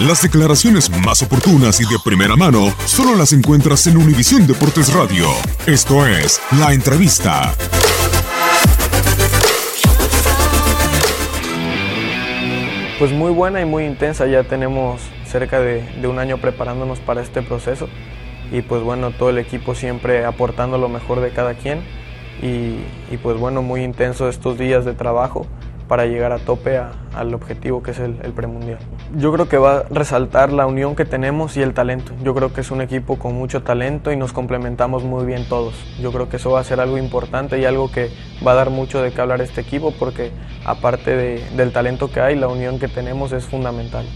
Las declaraciones más oportunas y de primera mano solo las encuentras en Univisión Deportes Radio. Esto es La Entrevista. Pues muy buena y muy intensa, ya tenemos cerca de, de un año preparándonos para este proceso y pues bueno, todo el equipo siempre aportando lo mejor de cada quien y, y pues bueno, muy intenso estos días de trabajo para llegar a tope a- al objetivo que es el, premundial. Yo creo que va a resaltar la unión que tenemos y el talento. Yo creo que es un equipo con mucho talento y nos complementamos muy bien todos. Yo creo que eso va a ser algo importante y algo que va a dar mucho de qué hablar este equipo porque aparte de- del talento que hay, la unión que tenemos es fundamental.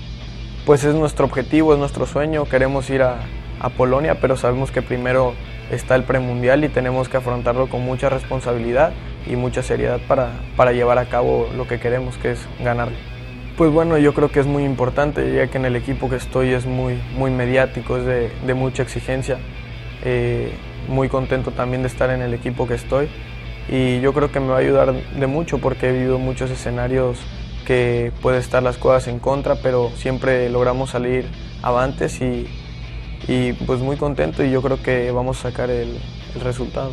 Pues es nuestro objetivo, es nuestro sueño, queremos ir a, a Polonia, pero sabemos que primero está el premundial y tenemos que afrontarlo con mucha responsabilidad y mucha seriedad para, para llevar a cabo lo que queremos, que es ganar. Pues bueno, yo creo que es muy importante, ya que en el equipo que estoy es muy, muy mediático, es de, de mucha exigencia. Eh, muy contento también de estar en el equipo que estoy y yo creo que me va a ayudar de mucho porque he vivido muchos escenarios que puede estar las cosas en contra, pero siempre logramos salir avantes y, y pues muy contento y yo creo que vamos a sacar el, el resultado.